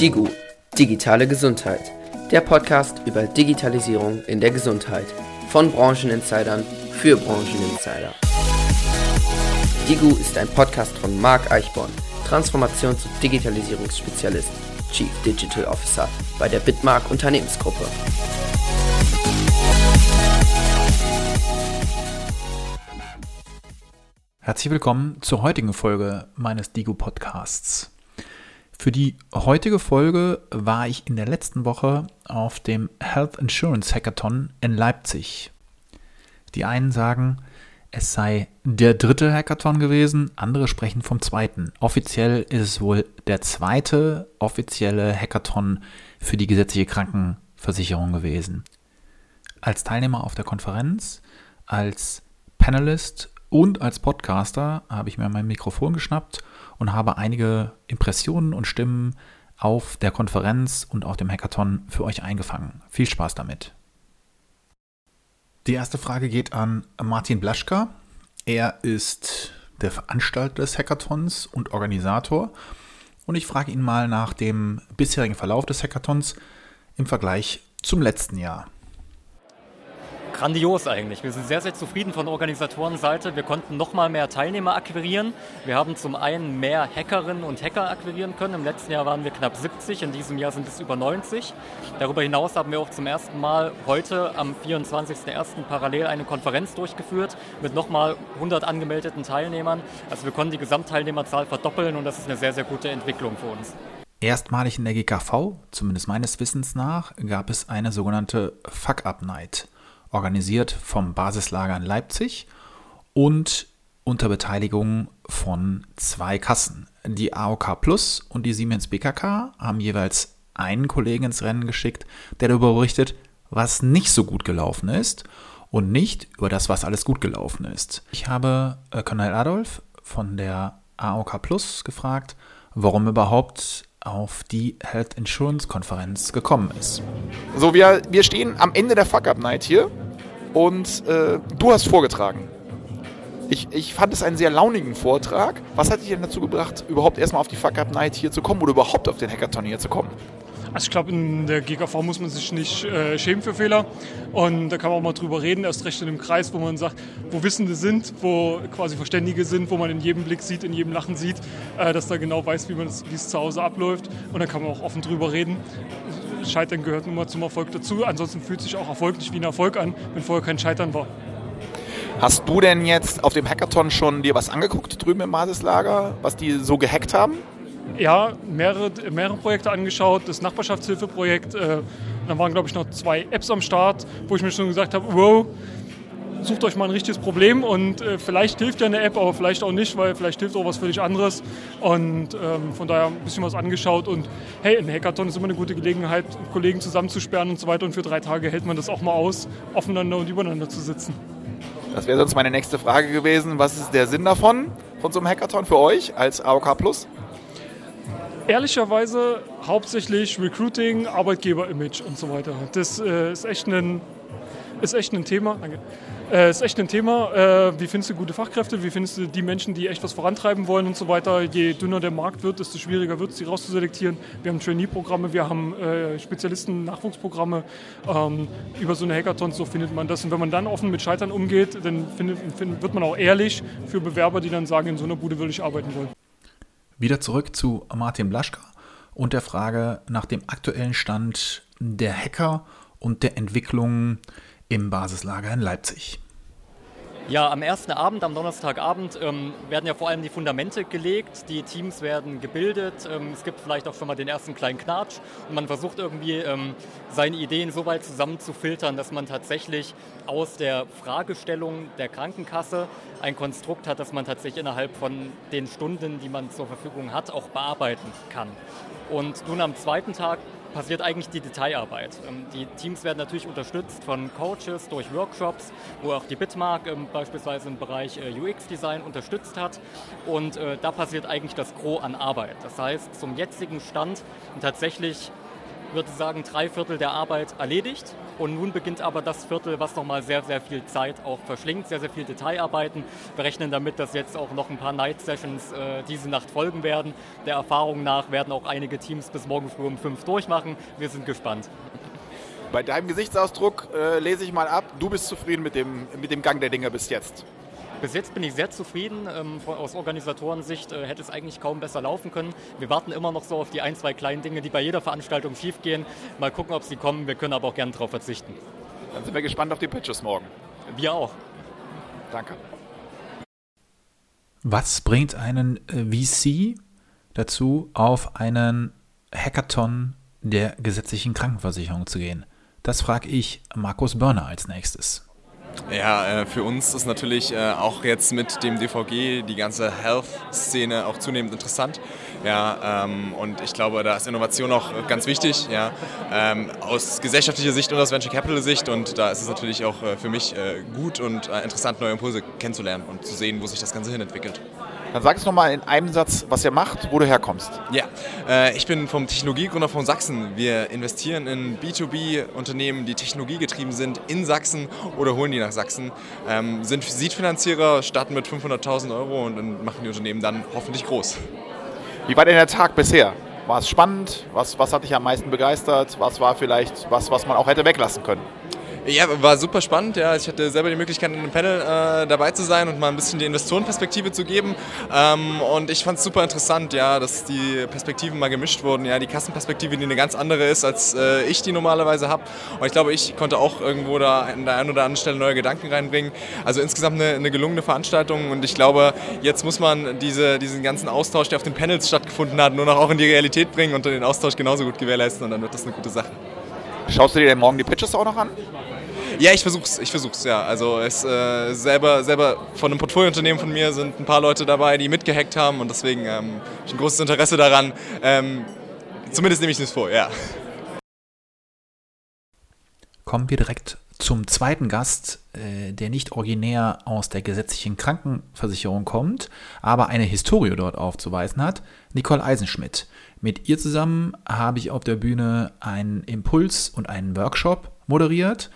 Digu, digitale Gesundheit. Der Podcast über Digitalisierung in der Gesundheit. Von Brancheninsidern für Brancheninsider. Digu ist ein Podcast von Marc Eichborn, Transformations- und Digitalisierungsspezialist, Chief Digital Officer bei der Bitmark Unternehmensgruppe. Herzlich willkommen zur heutigen Folge meines Digu Podcasts. Für die heutige Folge war ich in der letzten Woche auf dem Health Insurance Hackathon in Leipzig. Die einen sagen, es sei der dritte Hackathon gewesen, andere sprechen vom zweiten. Offiziell ist es wohl der zweite offizielle Hackathon für die gesetzliche Krankenversicherung gewesen. Als Teilnehmer auf der Konferenz, als Panelist und als Podcaster habe ich mir mein Mikrofon geschnappt und habe einige Impressionen und Stimmen auf der Konferenz und auf dem Hackathon für euch eingefangen. Viel Spaß damit. Die erste Frage geht an Martin Blaschka. Er ist der Veranstalter des Hackathons und Organisator. Und ich frage ihn mal nach dem bisherigen Verlauf des Hackathons im Vergleich zum letzten Jahr grandios eigentlich. Wir sind sehr, sehr zufrieden von Organisatorenseite. Wir konnten noch mal mehr Teilnehmer akquirieren. Wir haben zum einen mehr Hackerinnen und Hacker akquirieren können. Im letzten Jahr waren wir knapp 70, in diesem Jahr sind es über 90. Darüber hinaus haben wir auch zum ersten Mal heute am 24.01. parallel eine Konferenz durchgeführt mit noch mal 100 angemeldeten Teilnehmern. Also wir konnten die Gesamtteilnehmerzahl verdoppeln und das ist eine sehr, sehr gute Entwicklung für uns. Erstmalig in der GKV, zumindest meines Wissens nach, gab es eine sogenannte Fuck-Up-Night organisiert vom Basislager in Leipzig und unter Beteiligung von zwei Kassen. Die AOK Plus und die Siemens BKK haben jeweils einen Kollegen ins Rennen geschickt, der darüber berichtet, was nicht so gut gelaufen ist und nicht über das, was alles gut gelaufen ist. Ich habe äh, Colonel Adolf von der AOK Plus gefragt, warum überhaupt auf die Health Insurance Konferenz gekommen ist. So, wir, wir stehen am Ende der Fuck-Up-Night hier und äh, du hast vorgetragen. Ich, ich fand es einen sehr launigen Vortrag. Was hat dich denn dazu gebracht, überhaupt erstmal auf die Fuck-Up-Night hier zu kommen oder überhaupt auf den Hackathon hier zu kommen? Also ich glaube, in der GKV muss man sich nicht äh, schämen für Fehler. Und da kann man auch mal drüber reden, erst recht in einem Kreis, wo man sagt, wo Wissende sind, wo quasi Verständige sind, wo man in jedem Blick sieht, in jedem Lachen sieht, äh, dass da genau weiß, wie es zu Hause abläuft. Und da kann man auch offen drüber reden. Scheitern gehört nun mal zum Erfolg dazu. Ansonsten fühlt sich auch Erfolg nicht wie ein Erfolg an, wenn vorher kein Scheitern war. Hast du denn jetzt auf dem Hackathon schon dir was angeguckt drüben im Basislager, was die so gehackt haben? Ja, mehrere, mehrere Projekte angeschaut. Das Nachbarschaftshilfeprojekt, äh, da waren glaube ich noch zwei Apps am Start, wo ich mir schon gesagt habe, wow, sucht euch mal ein richtiges Problem und äh, vielleicht hilft ja eine App, aber vielleicht auch nicht, weil vielleicht hilft auch was völlig anderes. Und ähm, von daher ein bisschen was angeschaut und hey, ein Hackathon ist immer eine gute Gelegenheit, Kollegen zusammenzusperren und so weiter. Und für drei Tage hält man das auch mal aus, aufeinander und übereinander zu sitzen. Das wäre sonst meine nächste Frage gewesen. Was ist der Sinn davon, von so einem Hackathon für euch als AOK Plus? Ehrlicherweise hauptsächlich Recruiting, Arbeitgeber-Image und so weiter. Das äh, ist echt ein, ist echt ein Thema. Danke. Äh, ist echt ein Thema. Äh, wie findest du gute Fachkräfte? Wie findest du die Menschen, die echt was vorantreiben wollen und so weiter? Je dünner der Markt wird, desto schwieriger wird es, die rauszuselektieren. Wir haben Trainee-Programme, wir haben äh, Spezialisten-Nachwuchsprogramme. Ähm, über so eine Hackathon, so findet man das. Und wenn man dann offen mit Scheitern umgeht, dann findet, find, wird man auch ehrlich für Bewerber, die dann sagen, in so einer Bude will ich arbeiten wollen. Wieder zurück zu Martin Blaschka und der Frage nach dem aktuellen Stand der Hacker und der Entwicklung im Basislager in Leipzig. Ja, am ersten Abend, am Donnerstagabend, ähm, werden ja vor allem die Fundamente gelegt, die Teams werden gebildet, ähm, es gibt vielleicht auch schon mal den ersten kleinen Knatsch. Und man versucht irgendwie ähm, seine Ideen so weit zusammenzufiltern, dass man tatsächlich aus der Fragestellung der Krankenkasse ein Konstrukt hat, das man tatsächlich innerhalb von den Stunden, die man zur Verfügung hat, auch bearbeiten kann. Und nun am zweiten Tag passiert eigentlich die Detailarbeit. Ähm, die Teams werden natürlich unterstützt von Coaches durch Workshops, wo auch die Bitmark ähm, beispielsweise im Bereich äh, UX-Design unterstützt hat. Und äh, da passiert eigentlich das Gros an Arbeit. Das heißt, zum jetzigen Stand tatsächlich würde sagen, drei Viertel der Arbeit erledigt. Und nun beginnt aber das Viertel, was nochmal sehr, sehr viel Zeit auch verschlingt, sehr, sehr viel Detailarbeiten. Wir rechnen damit, dass jetzt auch noch ein paar Night Sessions äh, diese Nacht folgen werden. Der Erfahrung nach werden auch einige Teams bis morgen früh um fünf durchmachen. Wir sind gespannt. Bei deinem Gesichtsausdruck äh, lese ich mal ab, du bist zufrieden mit dem, mit dem Gang der Dinge bis jetzt. Bis jetzt bin ich sehr zufrieden. Ähm, aus Organisatorensicht äh, hätte es eigentlich kaum besser laufen können. Wir warten immer noch so auf die ein, zwei kleinen Dinge, die bei jeder Veranstaltung schiefgehen. Mal gucken, ob sie kommen. Wir können aber auch gerne darauf verzichten. Dann sind wir gespannt auf die Pitches morgen. Wir auch. Danke. Was bringt einen äh, VC dazu, auf einen Hackathon der gesetzlichen Krankenversicherung zu gehen? Das frage ich Markus Börner als nächstes. Ja, äh, für uns ist natürlich äh, auch jetzt mit dem DVG die ganze Health-Szene auch zunehmend interessant. Ja, ähm, und ich glaube, da ist Innovation auch ganz wichtig, ja, ähm, aus gesellschaftlicher Sicht und aus Venture Capital Sicht. Und da ist es natürlich auch äh, für mich gut und interessant, neue Impulse kennenzulernen und zu sehen, wo sich das Ganze hin entwickelt. Dann sag es nochmal in einem Satz, was ihr macht, wo du herkommst. Ja, äh, ich bin vom Technologiegründer von Sachsen. Wir investieren in B2B-Unternehmen, die technologiegetrieben sind, in Sachsen oder holen die nach Sachsen. Ähm, sind Seed-Finanzierer, starten mit 500.000 Euro und, und machen die Unternehmen dann hoffentlich groß. Wie war denn der Tag bisher? War es spannend? Was, was hat dich am meisten begeistert? Was war vielleicht was, was man auch hätte weglassen können? Ja, war super spannend. Ja. Ich hatte selber die Möglichkeit, in einem Panel äh, dabei zu sein und mal ein bisschen die Investorenperspektive zu geben. Ähm, und ich fand es super interessant, ja, dass die Perspektiven mal gemischt wurden. Ja, die Kassenperspektive, die eine ganz andere ist, als äh, ich die normalerweise habe. Und ich glaube, ich konnte auch irgendwo da an der einen oder anderen Stelle neue Gedanken reinbringen. Also insgesamt eine, eine gelungene Veranstaltung. Und ich glaube, jetzt muss man diese, diesen ganzen Austausch, der auf den Panels stattgefunden hat, nur noch auch in die Realität bringen und den Austausch genauso gut gewährleisten. Und dann wird das eine gute Sache. Schaust du dir denn morgen die Pitches auch noch an? Ja, ich versuch's, ich versuch's, ja. Also es äh, selber, selber von einem Portfoliounternehmen von mir sind ein paar Leute dabei, die mitgehackt haben und deswegen ähm, habe ich ein großes Interesse daran. Ähm, zumindest nehme ich es vor, ja. Kommen wir direkt zum zweiten Gast, äh, der nicht originär aus der gesetzlichen Krankenversicherung kommt, aber eine Historie dort aufzuweisen hat, Nicole Eisenschmidt. Mit ihr zusammen habe ich auf der Bühne einen Impuls und einen Workshop moderiert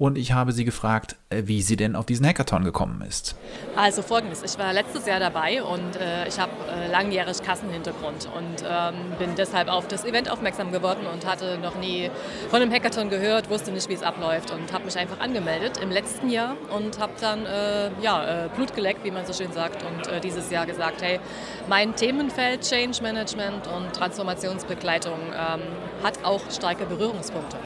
und ich habe sie gefragt, äh, wie sie denn auf diesen Hackathon gekommen ist. Also folgendes, ich war letztes Jahr dabei und äh, ich habe äh, langjährig Kassenhintergrund und ähm, bin deshalb auf das Event aufmerksam geworden und hatte noch nie von einem Hackathon gehört, wusste nicht, wie es abläuft und habe mich einfach angemeldet im letzten Jahr und habe dann äh, ja, äh, Blut geleckt, wie man so schön sagt und äh, dieses Jahr gesagt, hey, mein Themenfeld Change Management und Transformationsbegleitung ähm, hat auch starke Berührungspunkte.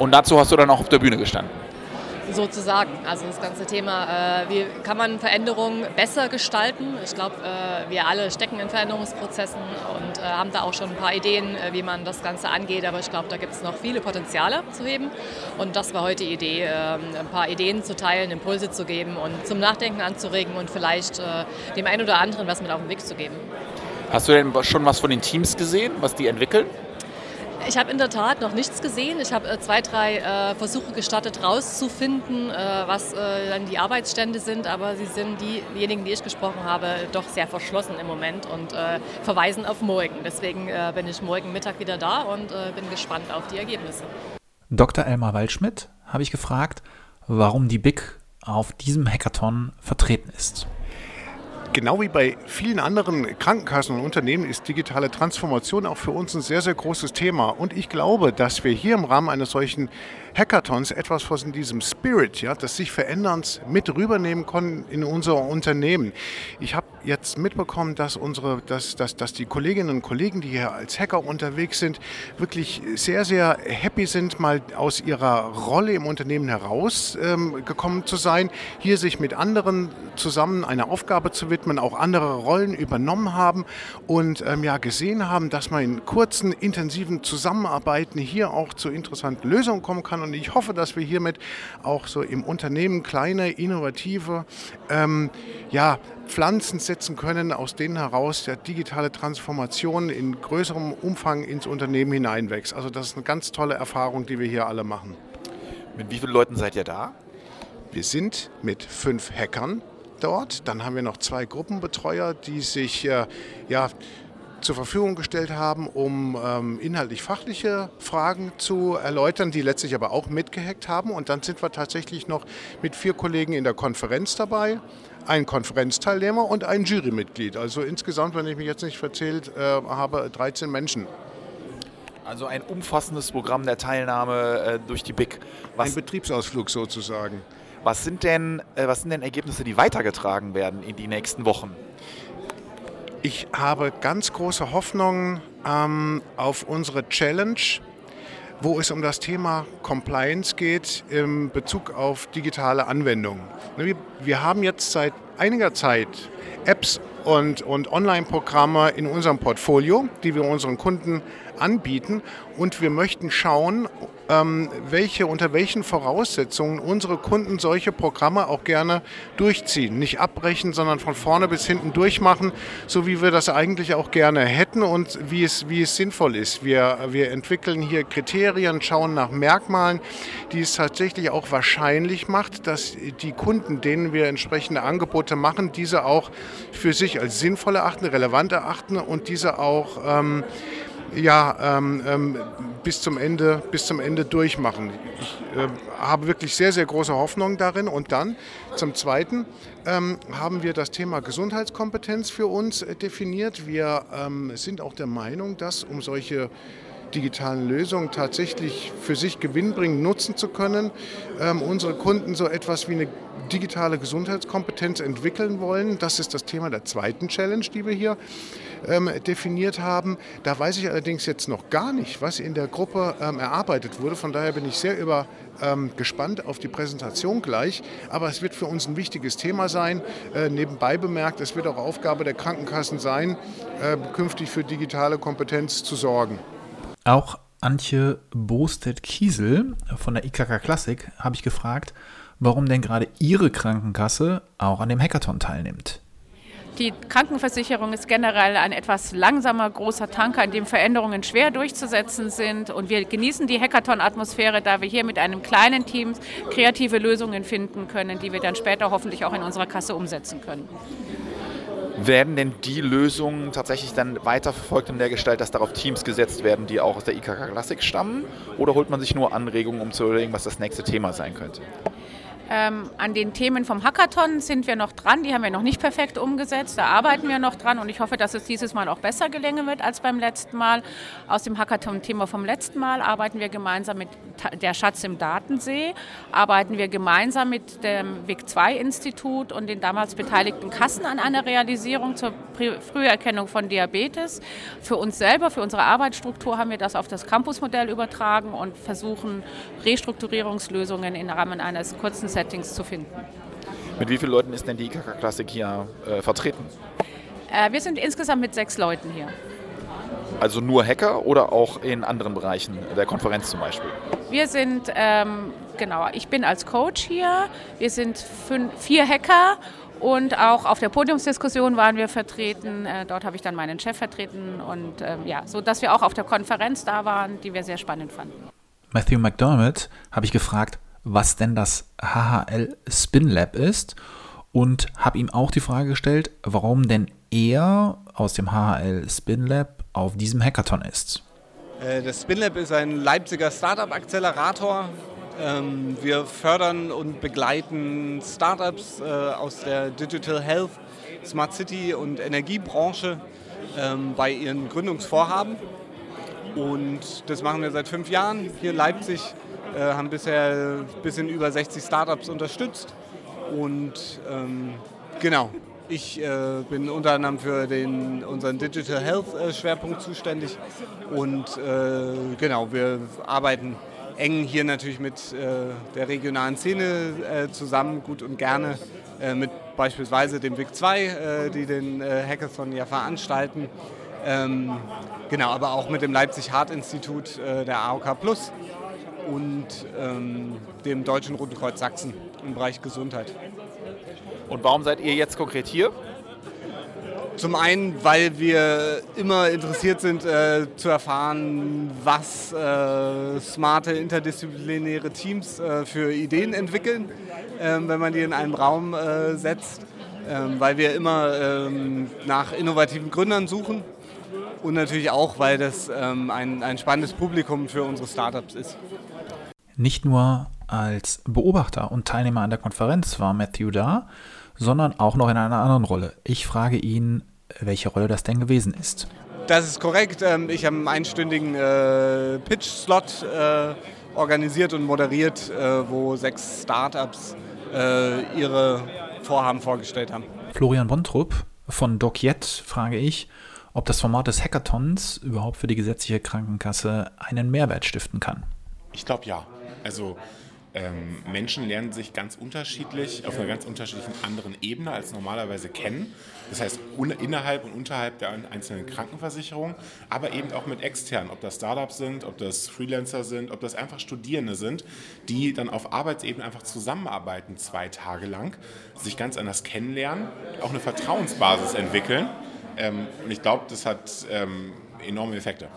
Und dazu hast du dann auch auf der Bühne gestanden. Sozusagen. Also das ganze Thema, äh, wie kann man Veränderungen besser gestalten? Ich glaube, äh, wir alle stecken in Veränderungsprozessen und äh, haben da auch schon ein paar Ideen, äh, wie man das Ganze angeht. Aber ich glaube, da gibt es noch viele Potenziale zu heben. Und das war heute die Idee, ähm, ein paar Ideen zu teilen, Impulse zu geben und zum Nachdenken anzuregen und vielleicht äh, dem einen oder anderen was mit auf den Weg zu geben. Hast du denn schon was von den Teams gesehen, was die entwickeln? Ich habe in der Tat noch nichts gesehen. Ich habe äh, zwei, drei äh, Versuche gestartet, rauszufinden, äh, was äh, dann die Arbeitsstände sind, aber sie sind diejenigen, die ich gesprochen habe, doch sehr verschlossen im Moment und äh, verweisen auf morgen. Deswegen äh, bin ich morgen Mittag wieder da und bin gespannt auf die Ergebnisse. Dr. Elmar Waldschmidt habe ich gefragt, warum die BIC auf diesem Hackathon vertreten ist. Genau wie bei vielen anderen Krankenkassen und Unternehmen ist digitale Transformation auch für uns ein sehr, sehr großes Thema. Und ich glaube, dass wir hier im Rahmen eines solchen Hackathons etwas von diesem Spirit, ja, des sich Veränderns mit rübernehmen können in unser Unternehmen. Ich habe jetzt mitbekommen, dass unsere, dass, dass, dass die Kolleginnen und Kollegen, die hier als Hacker unterwegs sind, wirklich sehr, sehr happy sind, mal aus ihrer Rolle im Unternehmen herausgekommen ähm, zu sein, hier sich mit anderen zusammen einer Aufgabe zu widmen, auch andere Rollen übernommen haben und ähm, ja gesehen haben, dass man in kurzen, intensiven Zusammenarbeiten hier auch zu interessanten Lösungen kommen kann. Und ich hoffe, dass wir hiermit auch so im Unternehmen kleine, innovative ähm, ja, Pflanzen setzen können, aus denen heraus der digitale Transformation in größerem Umfang ins Unternehmen hineinwächst. Also das ist eine ganz tolle Erfahrung, die wir hier alle machen. Mit wie vielen Leuten seid ihr da? Wir sind mit fünf Hackern dort. Dann haben wir noch zwei Gruppenbetreuer, die sich äh, ja, zur Verfügung gestellt haben, um ähm, inhaltlich-fachliche Fragen zu erläutern, die letztlich aber auch mitgehackt haben. Und dann sind wir tatsächlich noch mit vier Kollegen in der Konferenz dabei, ein Konferenzteilnehmer und ein Jurymitglied. Also insgesamt, wenn ich mich jetzt nicht verzählt äh, habe, 13 Menschen. Also ein umfassendes Programm der Teilnahme äh, durch die BIC. Was, ein Betriebsausflug sozusagen. Was sind, denn, äh, was sind denn Ergebnisse, die weitergetragen werden in die nächsten Wochen? Ich habe ganz große Hoffnungen ähm, auf unsere Challenge, wo es um das Thema Compliance geht in Bezug auf digitale Anwendungen. Wir, wir haben jetzt seit einiger Zeit Apps und, und Online-Programme in unserem Portfolio, die wir unseren Kunden anbieten. Und wir möchten schauen, ähm, welche, unter welchen Voraussetzungen unsere Kunden solche Programme auch gerne durchziehen. Nicht abbrechen, sondern von vorne bis hinten durchmachen, so wie wir das eigentlich auch gerne hätten und wie es, wie es sinnvoll ist. Wir, wir entwickeln hier Kriterien, schauen nach Merkmalen, die es tatsächlich auch wahrscheinlich macht, dass die Kunden, denen wir entsprechende Angebote machen, diese auch für sich als sinnvoll erachten, relevant erachten und diese auch ähm, ja, ähm, ähm, bis, zum Ende, bis zum Ende durchmachen. Ich äh, habe wirklich sehr, sehr große Hoffnung darin. Und dann zum Zweiten ähm, haben wir das Thema Gesundheitskompetenz für uns äh, definiert. Wir ähm, sind auch der Meinung, dass um solche digitalen Lösungen tatsächlich für sich gewinnbringend nutzen zu können, ähm, unsere Kunden so etwas wie eine digitale Gesundheitskompetenz entwickeln wollen. Das ist das Thema der zweiten Challenge, die wir hier ähm, definiert haben. Da weiß ich allerdings jetzt noch gar nicht, was in der Gruppe ähm, erarbeitet wurde. Von daher bin ich sehr über, ähm, gespannt auf die Präsentation gleich. Aber es wird für uns ein wichtiges Thema sein. Äh, nebenbei bemerkt, es wird auch Aufgabe der Krankenkassen sein, äh, künftig für digitale Kompetenz zu sorgen. Auch Antje Bostedt-Kiesel von der IKK Classic habe ich gefragt, warum denn gerade ihre Krankenkasse auch an dem Hackathon teilnimmt. Die Krankenversicherung ist generell ein etwas langsamer großer Tanker, in dem Veränderungen schwer durchzusetzen sind. Und wir genießen die Hackathon-Atmosphäre, da wir hier mit einem kleinen Team kreative Lösungen finden können, die wir dann später hoffentlich auch in unserer Kasse umsetzen können. Werden denn die Lösungen tatsächlich dann weiterverfolgt in der Gestalt, dass darauf Teams gesetzt werden, die auch aus der IKK Classic stammen? Oder holt man sich nur Anregungen, um zu überlegen, was das nächste Thema sein könnte? Ähm, an den Themen vom Hackathon sind wir noch dran. Die haben wir noch nicht perfekt umgesetzt. Da arbeiten wir noch dran und ich hoffe, dass es dieses Mal auch besser gelingen wird als beim letzten Mal. Aus dem Hackathon-Thema vom letzten Mal arbeiten wir gemeinsam mit der Schatz im Datensee, arbeiten wir gemeinsam mit dem WIC-2-Institut und den damals beteiligten Kassen an einer Realisierung zur Früherkennung von Diabetes. Für uns selber, für unsere Arbeitsstruktur haben wir das auf das Campusmodell übertragen und versuchen Restrukturierungslösungen im Rahmen eines kurzen Settings zu finden. Mit wie vielen Leuten ist denn die IKK Klassik hier äh, vertreten? Äh, wir sind insgesamt mit sechs Leuten hier. Also nur Hacker oder auch in anderen Bereichen der Konferenz zum Beispiel? Wir sind, ähm, genau, ich bin als Coach hier. Wir sind fünf, vier Hacker und auch auf der Podiumsdiskussion waren wir vertreten. Äh, dort habe ich dann meinen Chef vertreten und äh, ja, so dass wir auch auf der Konferenz da waren, die wir sehr spannend fanden. Matthew McDermott habe ich gefragt, was denn das HHL Spin Lab ist und habe ihm auch die Frage gestellt, warum denn er aus dem HHL Spin Lab auf diesem Hackathon ist. Äh, das Spin Lab ist ein Leipziger Startup-Accelerator. Ähm, wir fördern und begleiten Startups äh, aus der Digital Health, Smart City und Energiebranche ähm, bei ihren Gründungsvorhaben. Und das machen wir seit fünf Jahren hier in Leipzig äh, haben bisher ein bisschen über 60 Startups unterstützt. Und ähm, genau, ich äh, bin unter anderem für den, unseren Digital Health äh, Schwerpunkt zuständig. Und äh, genau, wir arbeiten eng hier natürlich mit äh, der regionalen Szene äh, zusammen, gut und gerne mit beispielsweise dem WIC 2, die den Hackathon ja veranstalten. Ähm, genau, aber auch mit dem Leipzig Hart Institut der AOK Plus und ähm, dem Deutschen Roten Kreuz Sachsen im Bereich Gesundheit. Und warum seid ihr jetzt konkret hier? Zum einen, weil wir immer interessiert sind äh, zu erfahren, was äh, smarte interdisziplinäre Teams äh, für Ideen entwickeln, ähm, wenn man die in einen Raum äh, setzt, ähm, weil wir immer ähm, nach innovativen Gründern suchen und natürlich auch, weil das ein, ein spannendes Publikum für unsere Startups ist. Nicht nur als Beobachter und Teilnehmer an der Konferenz war Matthew da, sondern auch noch in einer anderen Rolle. Ich frage ihn, welche Rolle das denn gewesen ist. Das ist korrekt. Ähm, ich habe einen einstündigen äh, Pitch-Slot äh, organisiert und moderiert, äh, wo sechs Startups ihre Vorhaben vorgestellt haben. Florian Bontrup von DocJet frage ich, ob das Format des Hackathons überhaupt für die gesetzliche Krankenkasse einen Mehrwert stiften kann. Ich glaube ja. Also ähm, Menschen lernen sich ganz unterschiedlich, auf einer ganz unterschiedlichen anderen Ebene als normalerweise kennen. Das heißt, innerhalb und unterhalb der einzelnen Krankenversicherung, aber eben auch mit externen, ob das Startups sind, ob das Freelancer sind, ob das einfach Studierende sind, die dann auf Arbeitsebene einfach zusammenarbeiten, zwei Tage lang, sich ganz anders kennenlernen, auch eine Vertrauensbasis entwickeln. Ähm, und ich glaube, das hat ähm, enorme Effekte.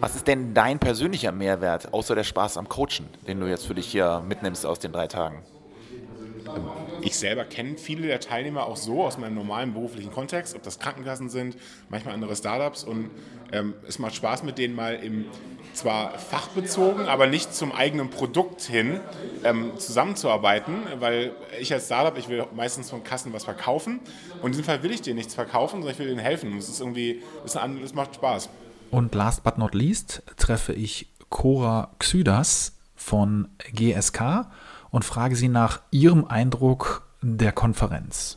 Was ist denn dein persönlicher Mehrwert, außer der Spaß am Coachen, den du jetzt für dich hier mitnimmst aus den drei Tagen? Ich selber kenne viele der Teilnehmer auch so aus meinem normalen beruflichen Kontext, ob das Krankenkassen sind, manchmal andere Startups. Und ähm, es macht Spaß, mit denen mal im zwar fachbezogen, aber nicht zum eigenen Produkt hin ähm, zusammenzuarbeiten, weil ich als Startup, ich will meistens von Kassen was verkaufen. Und in diesem Fall will ich dir nichts verkaufen, sondern ich will denen helfen. Es ist irgendwie, es macht Spaß. Und last but not least treffe ich Cora Xydas von GSK und frage sie nach ihrem Eindruck der Konferenz.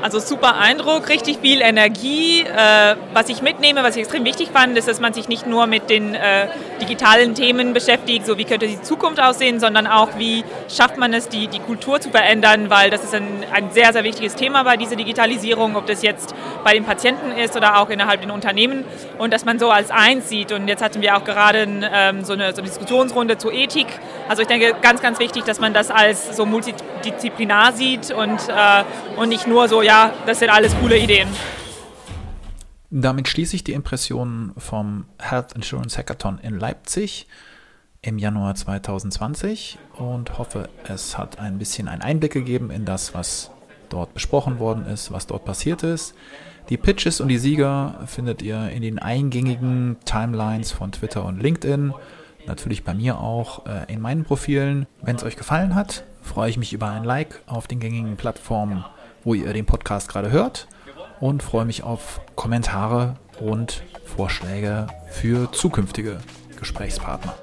Also super Eindruck, richtig viel Energie. Äh, was ich mitnehme, was ich extrem wichtig fand, ist, dass man sich nicht nur mit den äh, digitalen Themen beschäftigt, so wie könnte die Zukunft aussehen, sondern auch, wie schafft man es, die, die Kultur zu verändern, weil das ist ein, ein sehr, sehr wichtiges Thema bei dieser Digitalisierung, ob das jetzt bei den Patienten ist oder auch innerhalb den Unternehmen und dass man so als eins sieht. Und jetzt hatten wir auch gerade ähm, so, eine, so eine Diskussionsrunde zur Ethik. Also ich denke, ganz, ganz wichtig, dass man das als so multidisziplinar sieht und, äh, und nicht nur so, ja, das sind alles coole Ideen. Damit schließe ich die Impressionen vom Health Insurance Hackathon in Leipzig im Januar 2020 und hoffe, es hat ein bisschen einen Einblick gegeben in das, was dort besprochen worden ist, was dort passiert ist. Die Pitches und die Sieger findet ihr in den eingängigen Timelines von Twitter und LinkedIn. Natürlich bei mir auch äh, in meinen Profilen. Wenn es euch gefallen hat, freue ich mich über ein Like auf den gängigen Plattformen wo ihr den Podcast gerade hört und freue mich auf Kommentare und Vorschläge für zukünftige Gesprächspartner.